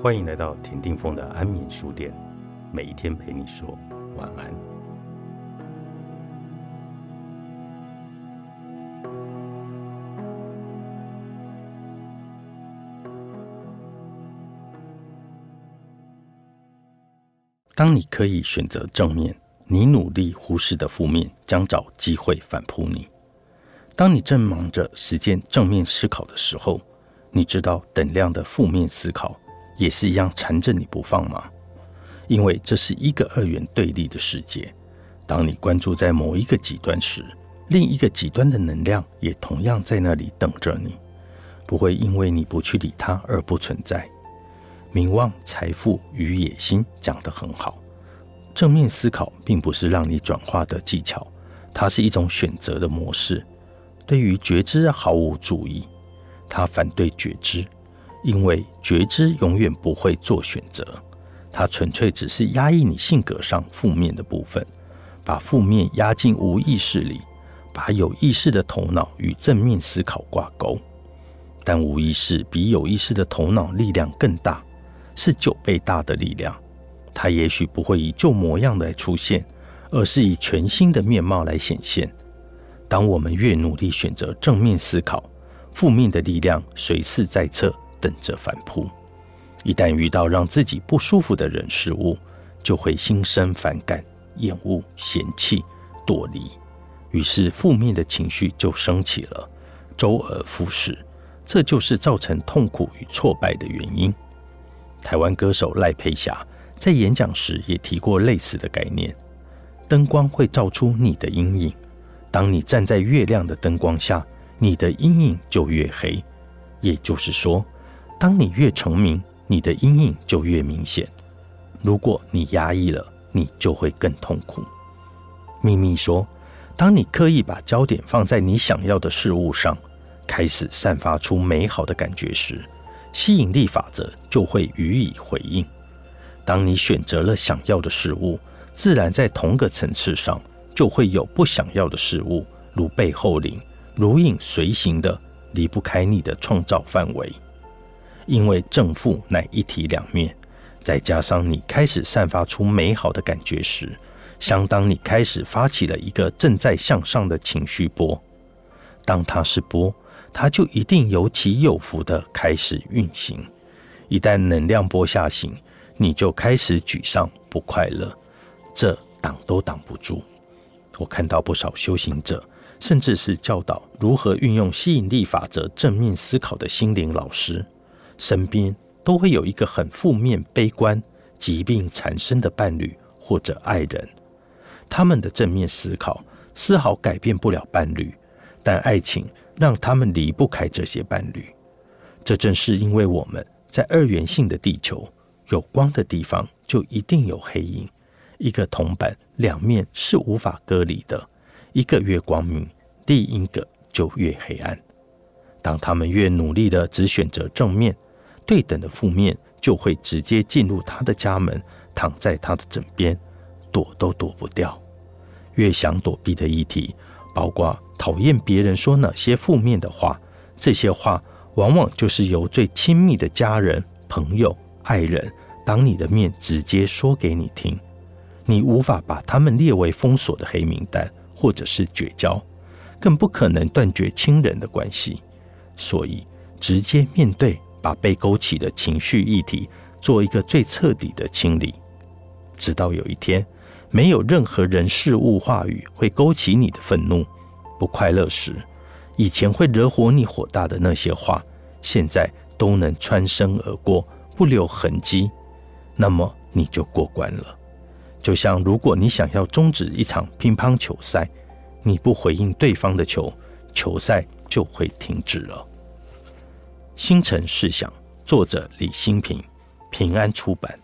欢迎来到田定峰的安眠书店，每一天陪你说晚安。当你可以选择正面，你努力忽视的负面将找机会反扑你。当你正忙着实践正面思考的时候，你知道等量的负面思考也是一样缠着你不放吗？因为这是一个二元对立的世界。当你关注在某一个极端时，另一个极端的能量也同样在那里等着你，不会因为你不去理它而不存在。名望、财富与野心讲得很好。正面思考并不是让你转化的技巧，它是一种选择的模式。对于觉知毫无注意，他反对觉知，因为觉知永远不会做选择，它纯粹只是压抑你性格上负面的部分，把负面压进无意识里，把有意识的头脑与正面思考挂钩。但无意识比有意识的头脑力量更大，是九倍大的力量。它也许不会以旧模样来出现，而是以全新的面貌来显现。当我们越努力选择正面思考，负面的力量随时在侧，等着反扑。一旦遇到让自己不舒服的人事物，就会心生反感、厌恶、嫌弃、躲离，于是负面的情绪就升起了，周而复始。这就是造成痛苦与挫败的原因。台湾歌手赖佩霞在演讲时也提过类似的概念：灯光会照出你的阴影。当你站在越亮的灯光下，你的阴影就越黑。也就是说，当你越成名，你的阴影就越明显。如果你压抑了，你就会更痛苦。秘密说，当你刻意把焦点放在你想要的事物上，开始散发出美好的感觉时，吸引力法则就会予以回应。当你选择了想要的事物，自然在同个层次上。就会有不想要的事物，如背后灵，如影随形的离不开你的创造范围。因为正负乃一体两面，再加上你开始散发出美好的感觉时，相当你开始发起了一个正在向上的情绪波。当它是波，它就一定有起有伏的开始运行。一旦能量波下行，你就开始沮丧不快乐，这挡都挡不住。我看到不少修行者，甚至是教导如何运用吸引力法则正面思考的心灵老师，身边都会有一个很负面、悲观、疾病缠身的伴侣或者爱人。他们的正面思考丝毫改变不了伴侣，但爱情让他们离不开这些伴侣。这正是因为我们在二元性的地球，有光的地方就一定有黑影。一个铜板两面是无法割离的，一个越光明，另一个就越黑暗。当他们越努力的只选择正面，对等的负面就会直接进入他的家门，躺在他的枕边，躲都躲不掉。越想躲避的议题，包括讨厌别人说哪些负面的话，这些话往往就是由最亲密的家人、朋友、爱人当你的面直接说给你听。你无法把他们列为封锁的黑名单，或者是绝交，更不可能断绝亲人的关系。所以，直接面对，把被勾起的情绪议题做一个最彻底的清理，直到有一天，没有任何人事物话语会勾起你的愤怒、不快乐时，以前会惹火你火大的那些话，现在都能穿身而过，不留痕迹，那么你就过关了。就像如果你想要终止一场乒乓球赛，你不回应对方的球，球赛就会停止了。星辰试想，作者李新平，平安出版。